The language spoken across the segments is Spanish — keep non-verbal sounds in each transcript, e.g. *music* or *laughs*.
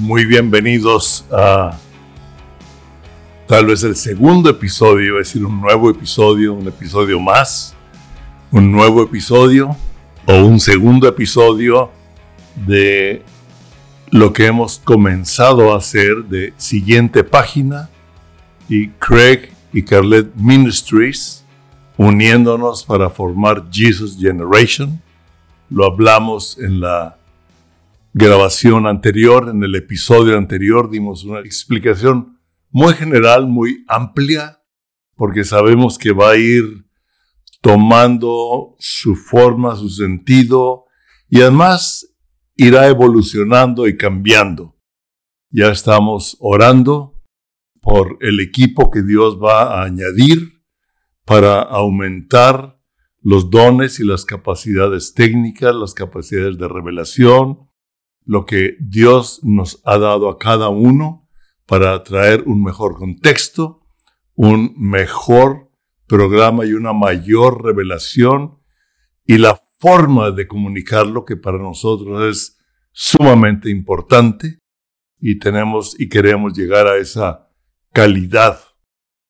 Muy bienvenidos a tal vez el segundo episodio, es decir, un nuevo episodio, un episodio más, un nuevo episodio o un segundo episodio de lo que hemos comenzado a hacer de siguiente página y Craig y Carlet Ministries uniéndonos para formar Jesus Generation. Lo hablamos en la grabación anterior, en el episodio anterior, dimos una explicación muy general, muy amplia, porque sabemos que va a ir tomando su forma, su sentido, y además irá evolucionando y cambiando. Ya estamos orando por el equipo que Dios va a añadir para aumentar los dones y las capacidades técnicas, las capacidades de revelación, lo que Dios nos ha dado a cada uno para traer un mejor contexto, un mejor programa y una mayor revelación y la forma de comunicarlo que para nosotros es sumamente importante y tenemos y queremos llegar a esa calidad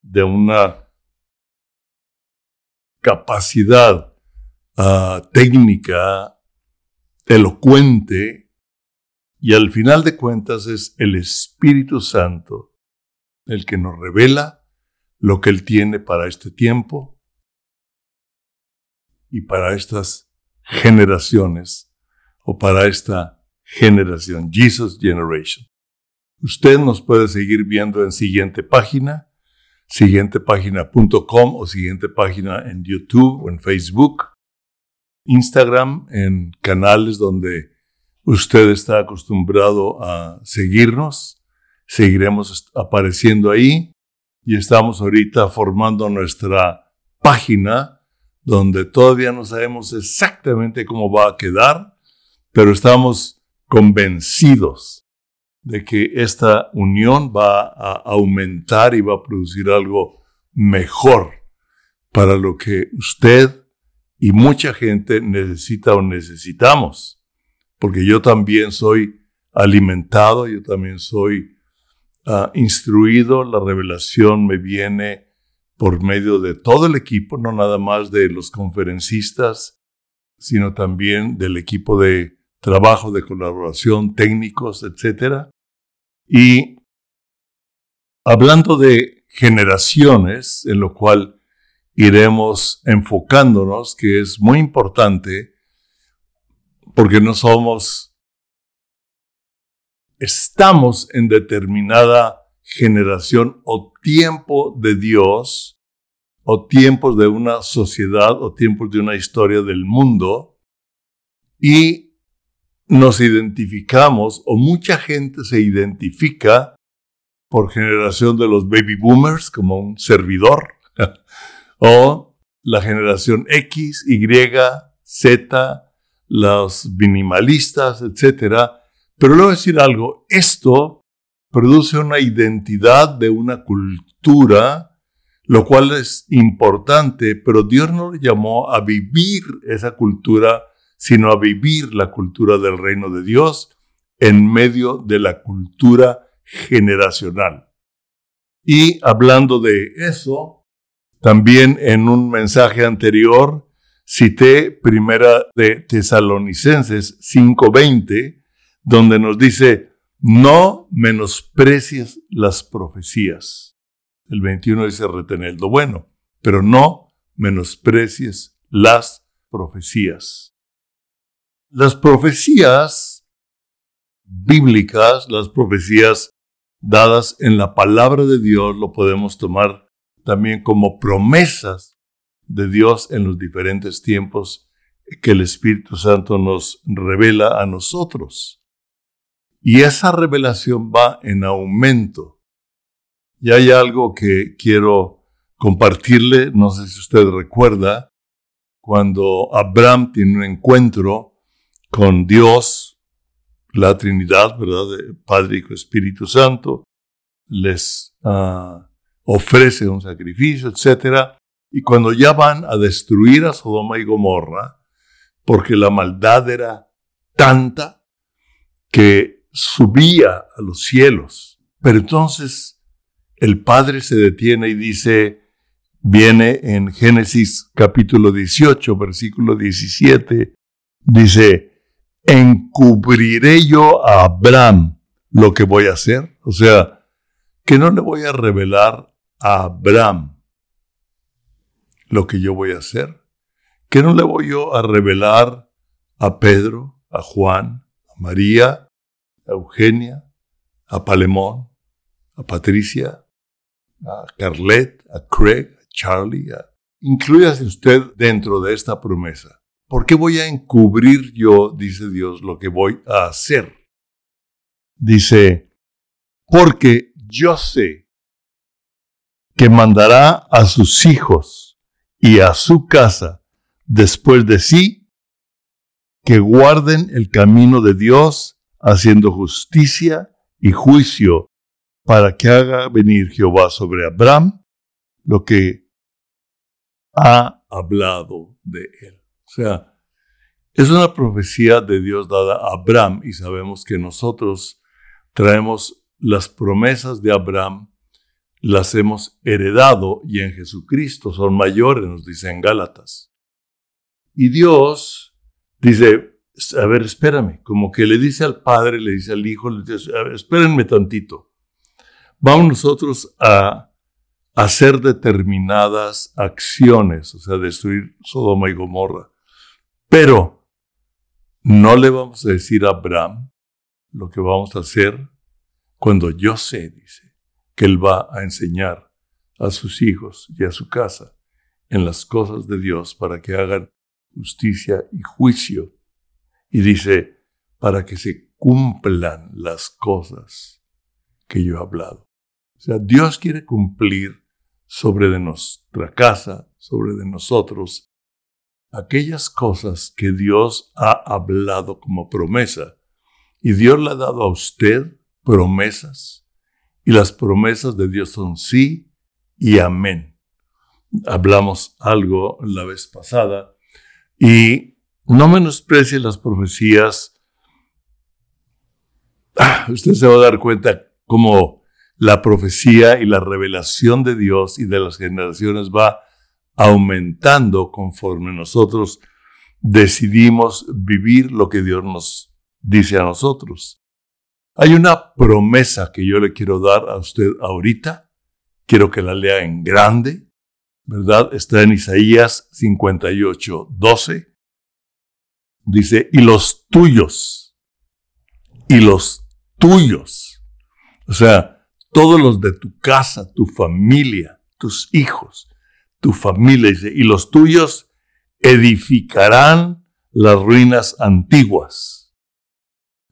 de una capacidad ah, técnica elocuente y al final de cuentas es el Espíritu Santo el que nos revela lo que Él tiene para este tiempo y para estas generaciones o para esta generación, Jesus Generation. Usted nos puede seguir viendo en siguiente página, siguientepágina.com o siguiente página en YouTube o en Facebook, Instagram, en canales donde Usted está acostumbrado a seguirnos, seguiremos apareciendo ahí. Y estamos ahorita formando nuestra página donde todavía no sabemos exactamente cómo va a quedar, pero estamos convencidos de que esta unión va a aumentar y va a producir algo mejor para lo que usted y mucha gente necesita o necesitamos porque yo también soy alimentado, yo también soy ah, instruido, la revelación me viene por medio de todo el equipo, no nada más de los conferencistas, sino también del equipo de trabajo, de colaboración, técnicos, etc. Y hablando de generaciones, en lo cual iremos enfocándonos, que es muy importante, porque no somos, estamos en determinada generación o tiempo de Dios, o tiempos de una sociedad, o tiempos de una historia del mundo, y nos identificamos, o mucha gente se identifica por generación de los baby boomers como un servidor, *laughs* o la generación X, Y, Z, los minimalistas, etc. Pero le voy a decir algo, esto produce una identidad de una cultura, lo cual es importante, pero Dios no le llamó a vivir esa cultura, sino a vivir la cultura del reino de Dios en medio de la cultura generacional. Y hablando de eso, también en un mensaje anterior cité primera de Tesalonicenses 5:20, donde nos dice, no menosprecies las profecías. El 21 dice, retener lo bueno, pero no menosprecies las profecías. Las profecías bíblicas, las profecías dadas en la palabra de Dios, lo podemos tomar también como promesas de Dios en los diferentes tiempos que el Espíritu Santo nos revela a nosotros. Y esa revelación va en aumento. Y hay algo que quiero compartirle, no sé si usted recuerda, cuando Abraham tiene un encuentro con Dios, la Trinidad, ¿verdad? Padre, Hijo, Espíritu Santo, les ah, ofrece un sacrificio, etcétera y cuando ya van a destruir a Sodoma y Gomorra, porque la maldad era tanta que subía a los cielos. Pero entonces el Padre se detiene y dice, viene en Génesis capítulo 18, versículo 17, dice, encubriré yo a Abraham lo que voy a hacer. O sea, que no le voy a revelar a Abraham lo que yo voy a hacer. Que no le voy yo a revelar a Pedro, a Juan, a María, a Eugenia, a Palemón, a Patricia, a Carlet, a Craig, a Charlie. A... Incluyase usted dentro de esta promesa. ¿Por qué voy a encubrir yo, dice Dios, lo que voy a hacer? Dice, porque yo sé que mandará a sus hijos y a su casa después de sí, que guarden el camino de Dios, haciendo justicia y juicio, para que haga venir Jehová sobre Abraham lo que ha hablado de él. O sea, es una profecía de Dios dada a Abraham y sabemos que nosotros traemos las promesas de Abraham, las hemos heredado y en Jesucristo son mayores, nos dice en Gálatas. Y Dios dice, a ver, espérame, como que le dice al Padre, le dice al Hijo, le dice, a espérenme tantito. Vamos nosotros a hacer determinadas acciones, o sea, destruir Sodoma y Gomorra. Pero no le vamos a decir a Abraham lo que vamos a hacer cuando yo sé, dice, que Él va a enseñar a sus hijos y a su casa en las cosas de Dios para que hagan justicia y juicio. Y dice, para que se cumplan las cosas que yo he hablado. O sea, Dios quiere cumplir sobre de nuestra casa, sobre de nosotros, aquellas cosas que Dios ha hablado como promesa y Dios le ha dado a usted promesas. Y las promesas de Dios son sí y amén. Hablamos algo la vez pasada. Y no menosprecie las profecías. Ah, usted se va a dar cuenta cómo la profecía y la revelación de Dios y de las generaciones va aumentando conforme nosotros decidimos vivir lo que Dios nos dice a nosotros. Hay una promesa que yo le quiero dar a usted ahorita. Quiero que la lea en grande, ¿verdad? Está en Isaías 58, 12. Dice, y los tuyos, y los tuyos. O sea, todos los de tu casa, tu familia, tus hijos, tu familia, dice, y los tuyos edificarán las ruinas antiguas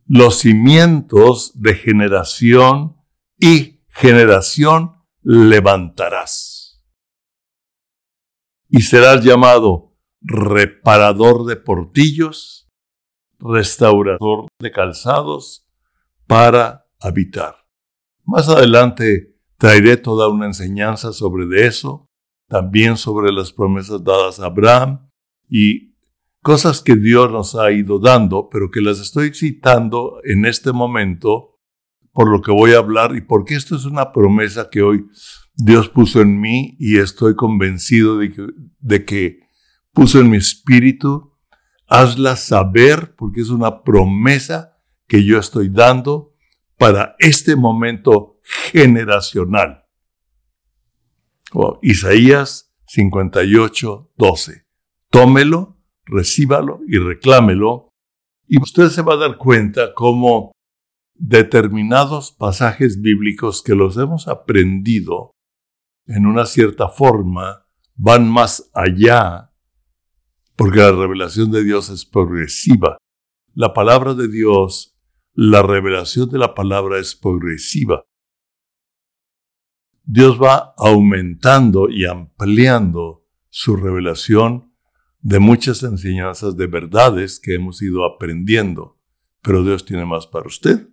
los cimientos de generación y generación levantarás. Y serás llamado reparador de portillos, restaurador de calzados, para habitar. Más adelante traeré toda una enseñanza sobre de eso, también sobre las promesas dadas a Abraham y cosas que Dios nos ha ido dando, pero que las estoy citando en este momento por lo que voy a hablar y porque esto es una promesa que hoy Dios puso en mí y estoy convencido de que, puso en mi espíritu. Hazla saber porque es una promesa que yo estoy dando para este momento generacional. Isaías 58, 12. Tómelo recíbalo y reclámelo. Y usted se va a dar cuenta cómo determinados pasajes bíblicos que los hemos aprendido en una cierta forma van más allá, porque la revelación de Dios es progresiva. La palabra de Dios, la revelación de la palabra es progresiva. Dios va aumentando y ampliando su revelación de muchas enseñanzas de verdades que hemos ido aprendiendo. Pero Dios tiene más para usted,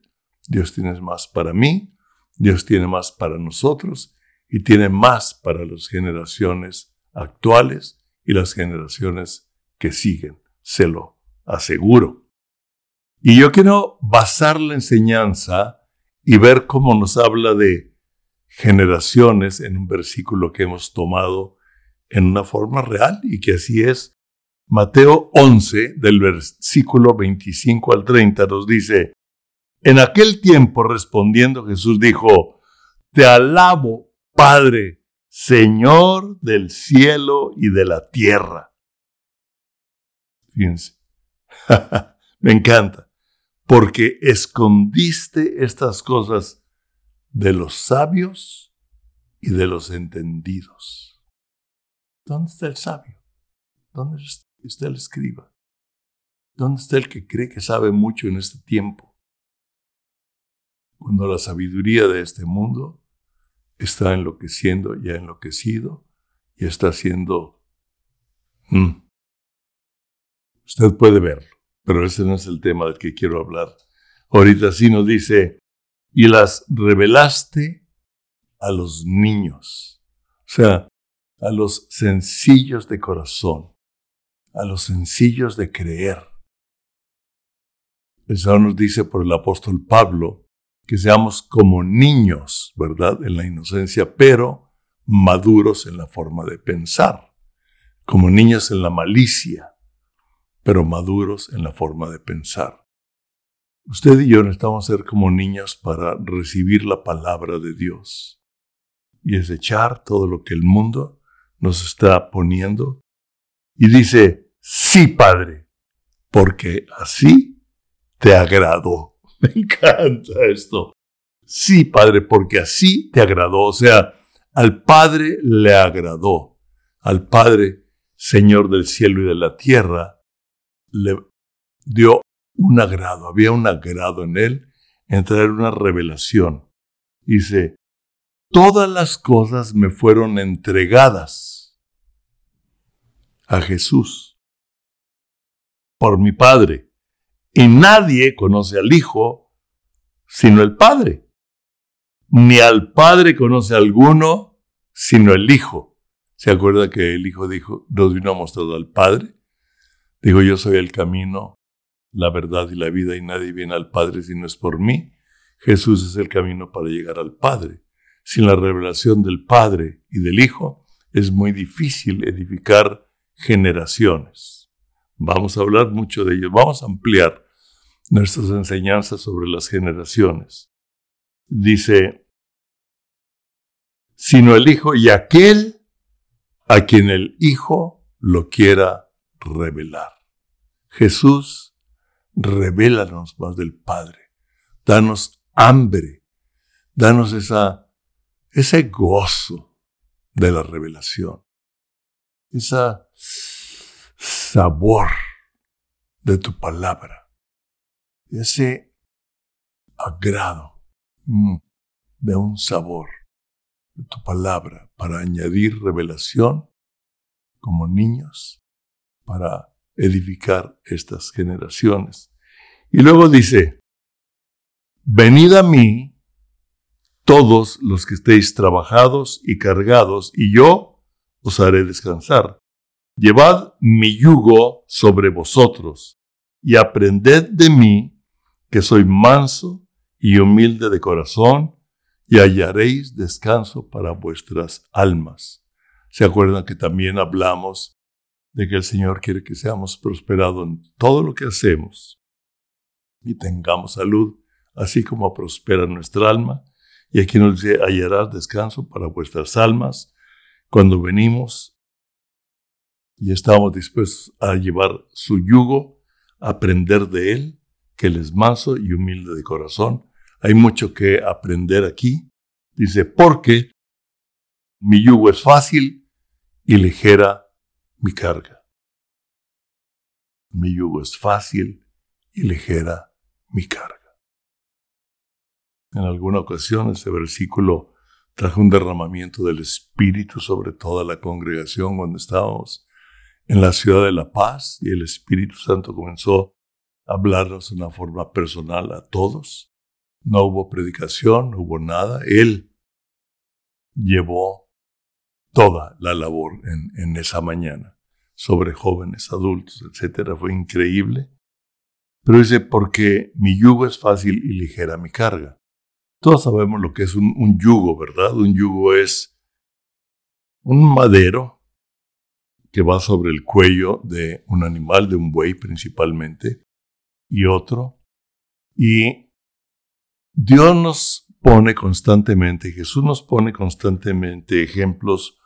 Dios tiene más para mí, Dios tiene más para nosotros y tiene más para las generaciones actuales y las generaciones que siguen, se lo aseguro. Y yo quiero basar la enseñanza y ver cómo nos habla de generaciones en un versículo que hemos tomado en una forma real y que así es. Mateo 11, del versículo 25 al 30, nos dice, en aquel tiempo respondiendo Jesús dijo, Te alabo, Padre, Señor del cielo y de la tierra. Fíjense, *laughs* me encanta, porque escondiste estas cosas de los sabios y de los entendidos. ¿Dónde está el sabio? ¿Dónde está el escriba? ¿Dónde está el que cree que sabe mucho en este tiempo? Cuando la sabiduría de este mundo está enloqueciendo, ya enloquecido, y está haciendo... Mm. Usted puede verlo, pero ese no es el tema del que quiero hablar. Ahorita sí nos dice, y las revelaste a los niños, o sea, a los sencillos de corazón, a los sencillos de creer. El Señor nos dice por el apóstol Pablo que seamos como niños, ¿verdad? En la inocencia, pero maduros en la forma de pensar, como niños en la malicia, pero maduros en la forma de pensar. Usted y yo necesitamos ser como niños para recibir la palabra de Dios y desechar todo lo que el mundo nos está poniendo. Y dice, sí, Padre, porque así te agradó. *laughs* Me encanta esto. Sí, Padre, porque así te agradó. O sea, al Padre le agradó. Al Padre, Señor del cielo y de la tierra, le dio un agrado, había un agrado en él en traer una revelación. Dice, todas las cosas me fueron entregadas a Jesús por mi Padre. Y nadie conoce al Hijo sino el Padre. Ni al Padre conoce alguno sino el Hijo. ¿Se acuerda que el Hijo dijo, nos vino a mostrar al Padre? Digo, yo soy el camino, la verdad y la vida y nadie viene al Padre si no es por mí. Jesús es el camino para llegar al Padre. Sin la revelación del Padre y del Hijo es muy difícil edificar generaciones. Vamos a hablar mucho de ello, vamos a ampliar nuestras enseñanzas sobre las generaciones. Dice, sino el Hijo y aquel a quien el Hijo lo quiera revelar. Jesús revélanos más del Padre. Danos hambre. Danos esa, ese gozo de la revelación. Ese sabor de tu palabra. Ese agrado mm, de un sabor de tu palabra para añadir revelación como niños, para edificar estas generaciones. Y luego dice, venid a mí todos los que estéis trabajados y cargados, y yo os haré descansar. Llevad mi yugo sobre vosotros, y aprended de mí, que soy manso y humilde de corazón, y hallaréis descanso para vuestras almas. ¿Se acuerdan que también hablamos de que el Señor quiere que seamos prosperados en todo lo que hacemos y tengamos salud, así como prospera nuestra alma. Y aquí nos dice, hallarás descanso para vuestras almas cuando venimos y estamos dispuestos a llevar su yugo, aprender de él, que él es manso y humilde de corazón. Hay mucho que aprender aquí. Dice, porque mi yugo es fácil y ligera mi carga. Mi yugo es fácil y ligera mi carga. En alguna ocasión ese versículo trajo un derramamiento del Espíritu sobre toda la congregación cuando estábamos en la ciudad de La Paz y el Espíritu Santo comenzó a hablarnos de una forma personal a todos. No hubo predicación, no hubo nada. Él llevó toda la labor en, en esa mañana sobre jóvenes, adultos, etc. Fue increíble. Pero dice, porque mi yugo es fácil y ligera mi carga. Todos sabemos lo que es un, un yugo, ¿verdad? Un yugo es un madero que va sobre el cuello de un animal, de un buey principalmente, y otro. Y Dios nos pone constantemente, Jesús nos pone constantemente ejemplos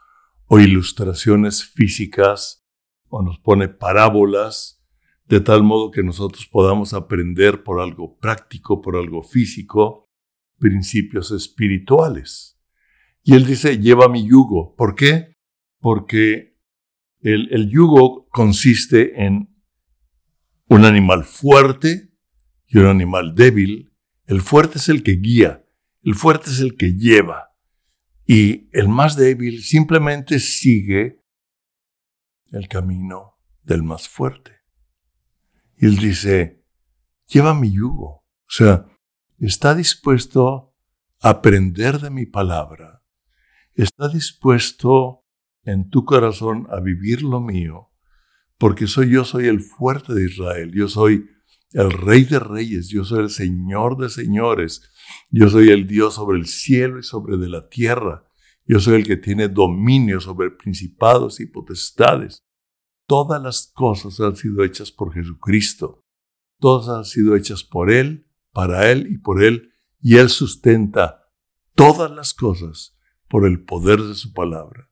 o ilustraciones físicas, o nos pone parábolas de tal modo que nosotros podamos aprender por algo práctico, por algo físico, principios espirituales. Y él dice, lleva mi yugo. ¿Por qué? Porque el, yugo consiste en un animal fuerte y un animal débil. El fuerte es el que guía, el fuerte es el que lleva. Y el más débil simplemente sigue el camino del más fuerte. Y él dice, lleva mi yugo. O sea, está dispuesto a aprender de mi palabra. Está dispuesto en tu corazón a vivir lo mío, porque soy yo, soy el fuerte de Israel. Yo soy el rey de reyes. Yo soy el señor de señores. Yo soy el Dios sobre el cielo y sobre de la tierra. Yo soy el que tiene dominio sobre principados y potestades. Todas las cosas han sido hechas por Jesucristo. Todas han sido hechas por Él, para Él y por Él, y Él sustenta todas las cosas por el poder de su palabra.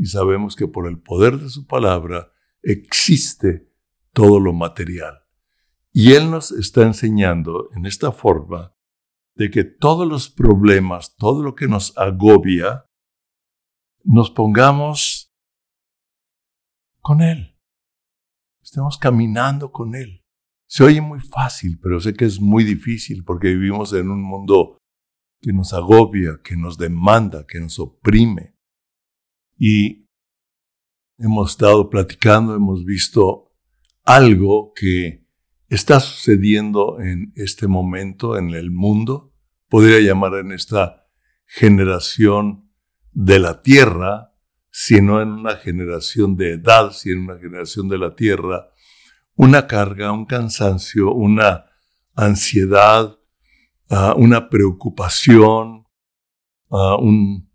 Y sabemos que por el poder de su palabra existe todo lo material. Y Él nos está enseñando en esta forma de que todos los problemas, todo lo que nos agobia, nos pongamos con Él. Estemos caminando con Él. Se oye muy fácil, pero sé que es muy difícil porque vivimos en un mundo que nos agobia, que nos demanda, que nos oprime. Y hemos estado platicando, hemos visto algo que está sucediendo en este momento en el mundo, podría llamar en esta generación de la tierra, sino en una generación de edad, sino en una generación de la tierra, una carga, un cansancio, una ansiedad, ah, una preocupación, ah, un,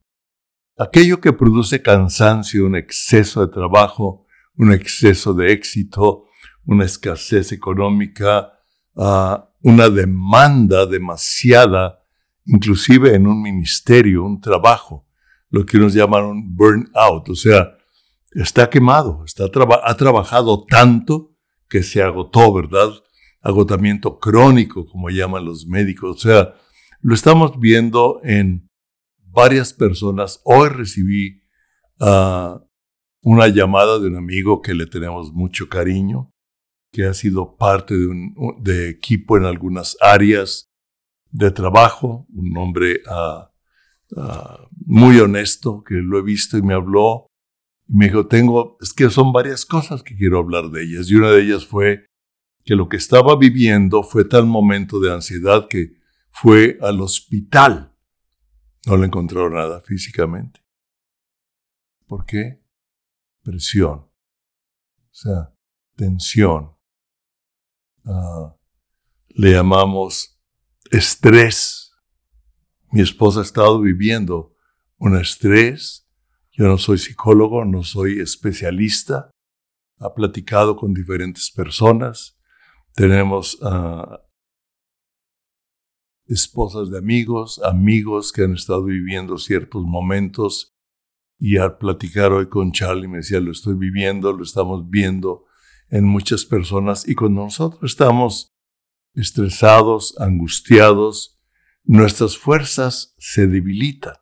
aquello que produce cansancio, un exceso de trabajo, un exceso de éxito, una escasez económica, ah, una demanda demasiada, inclusive en un ministerio, un trabajo lo que unos llamaron burnout, o sea, está quemado, está ha trabajado tanto que se agotó, ¿verdad? Agotamiento crónico, como llaman los médicos. O sea, lo estamos viendo en varias personas. Hoy recibí ah, una llamada de un amigo que le tenemos mucho cariño, que ha sido parte de un equipo en algunas áreas de trabajo, un hombre uh, Ah, muy honesto, que lo he visto y me habló. Me dijo, tengo, es que son varias cosas que quiero hablar de ellas. Y una de ellas fue que lo que estaba viviendo fue tal momento de ansiedad que fue al hospital. No le encontró nada físicamente. ¿Por qué? Presión. O sea, tensión. Ah, le llamamos estrés mi esposa ha estado viviendo un estrés. Yo no soy psicólogo, no soy especialista. Ha platicado con diferentes personas. Tenemos uh, esposas de amigos, amigos que han estado viviendo ciertos momentos. Y al platicar hoy con Charlie me decía, lo estoy viviendo, lo estamos viendo en muchas personas. Y cuando nosotros estamos estresados, angustiados, nuestras fuerzas se debilitan.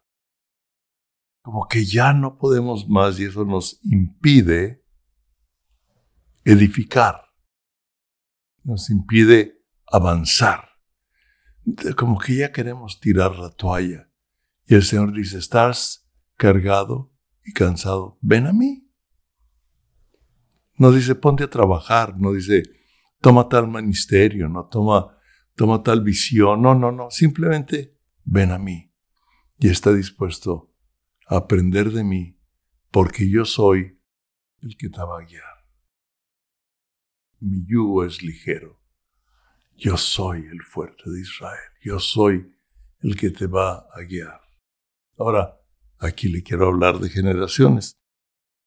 Como que ya no podemos más y eso nos impide edificar. Nos impide avanzar. Como que ya queremos tirar la toalla. Y el Señor dice, estás cargado y cansado, ven a mí. No dice, ponte a trabajar, no dice, toma tal ministerio, no toma toma tal visión. No, no, no. Simplemente ven a mí y está dispuesto a aprender de mí porque yo soy el que te va a guiar. Mi yugo es ligero. Yo soy el fuerte de Israel, yo soy el que te va a guiar. Ahora, aquí le quiero hablar de generaciones.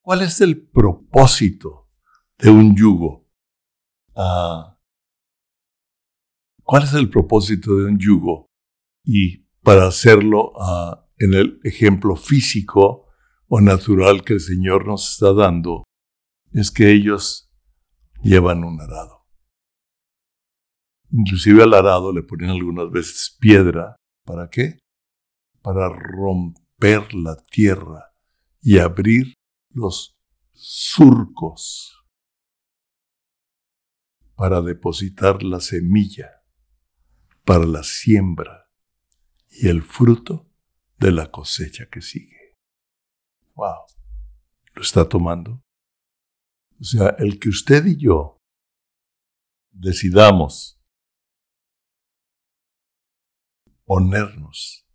¿Cuál es el propósito de un yugo? Ah, ¿Cuál es el propósito de un yugo? Y para hacerlo ah, en el ejemplo físico o natural que el Señor nos está dando, es que ellos llevan un arado. Inclusive al arado le ponen algunas veces piedra. ¿Para qué? Para romper la tierra y abrir los surcos para depositar la semilla para la siembra y el fruto de la cosecha que sigue. Wow. ¿Lo está tomando? O sea, el que usted y yo decidamos ponernos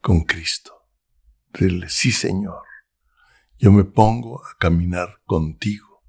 con Cristo. Decirle, sí Señor, yo me pongo a caminar contigo.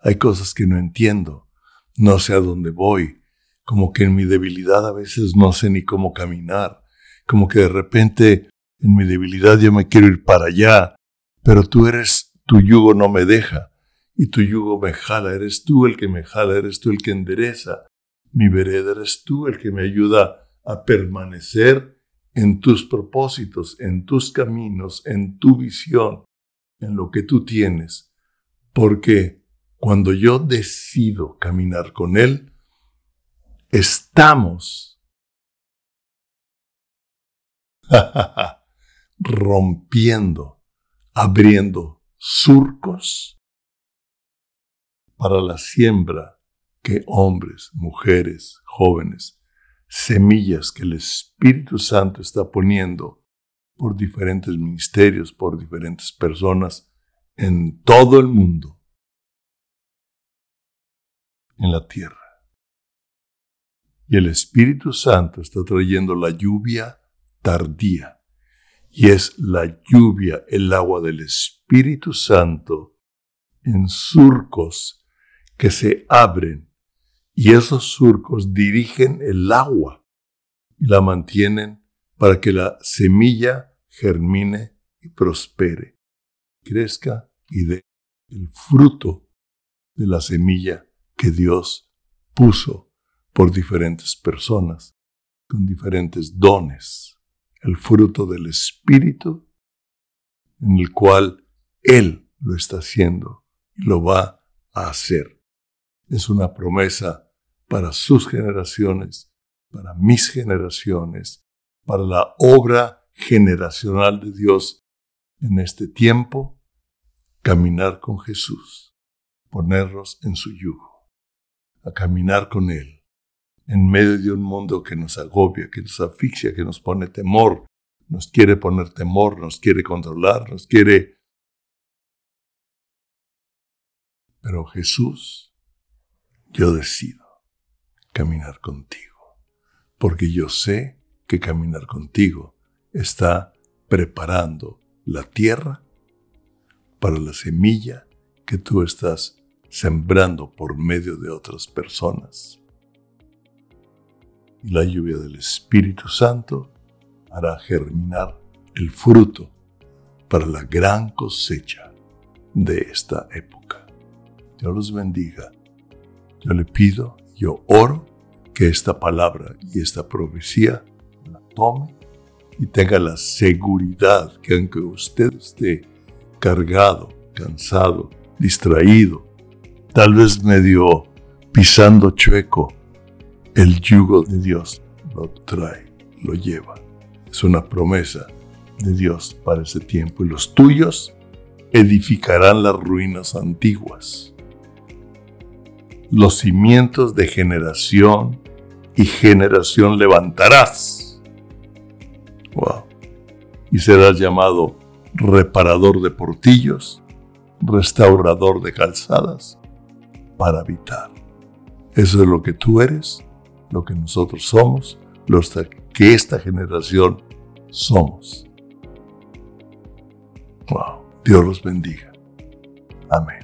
Hay cosas que no entiendo, no sé a dónde voy, como que en mi debilidad a veces no sé ni cómo caminar, como que de repente en mi debilidad yo me quiero ir para allá, pero tú eres, tu yugo no me deja, y tu yugo me jala, eres tú el que me jala, eres tú el que endereza mi vereda, eres tú el que me ayuda a permanecer en tus propósitos, en tus caminos, en tu visión, en lo que tú tienes, porque cuando yo decido caminar con Él, estamos *laughs* rompiendo, abriendo surcos para la siembra que hombres, mujeres, jóvenes, semillas que el Espíritu Santo está poniendo por diferentes ministerios, por diferentes personas en todo el mundo, en la tierra. Y el Espíritu Santo está trayendo la lluvia tardía. Y es la lluvia, el agua del Espíritu Santo en surcos que se abren. Y esos surcos dirigen el agua y la mantienen para que la semilla germine y prospere, crezca y dé el fruto de la semilla que Dios puso por diferentes personas, con diferentes dones, el fruto del Espíritu, en el cual Él lo está haciendo y lo va a hacer. Es una promesa para sus generaciones, para mis generaciones, para la obra generacional de Dios en este tiempo, caminar con Jesús, ponernos en su yugo, a caminar con Él en medio de un mundo que nos agobia, que nos asfixia, que nos pone temor, nos quiere poner temor, nos quiere controlar, nos quiere... Pero Jesús, yo decido caminar contigo, porque yo sé que caminar contigo está preparando la tierra para la semilla que tú estás sembrando por medio de otras personas y la lluvia del Espíritu Santo hará germinar el fruto para la gran cosecha de esta época. Dios los bendiga. Yo le pido, yo oro que esta palabra y esta profecía la tome y tenga la seguridad que aunque usted esté cargado, cansado, distraído, tal vez medio pisando chueco, el yugo de Dios lo trae, lo lleva. Es una promesa de Dios para ese tiempo y los tuyos edificarán las ruinas antiguas. Los cimientos de generación y generación levantarás. Wow. Y serás llamado reparador de portillos, restaurador de calzadas, para habitar. Eso es lo que tú eres lo que nosotros somos, lo que esta generación somos. Wow, Dios los bendiga. Amén.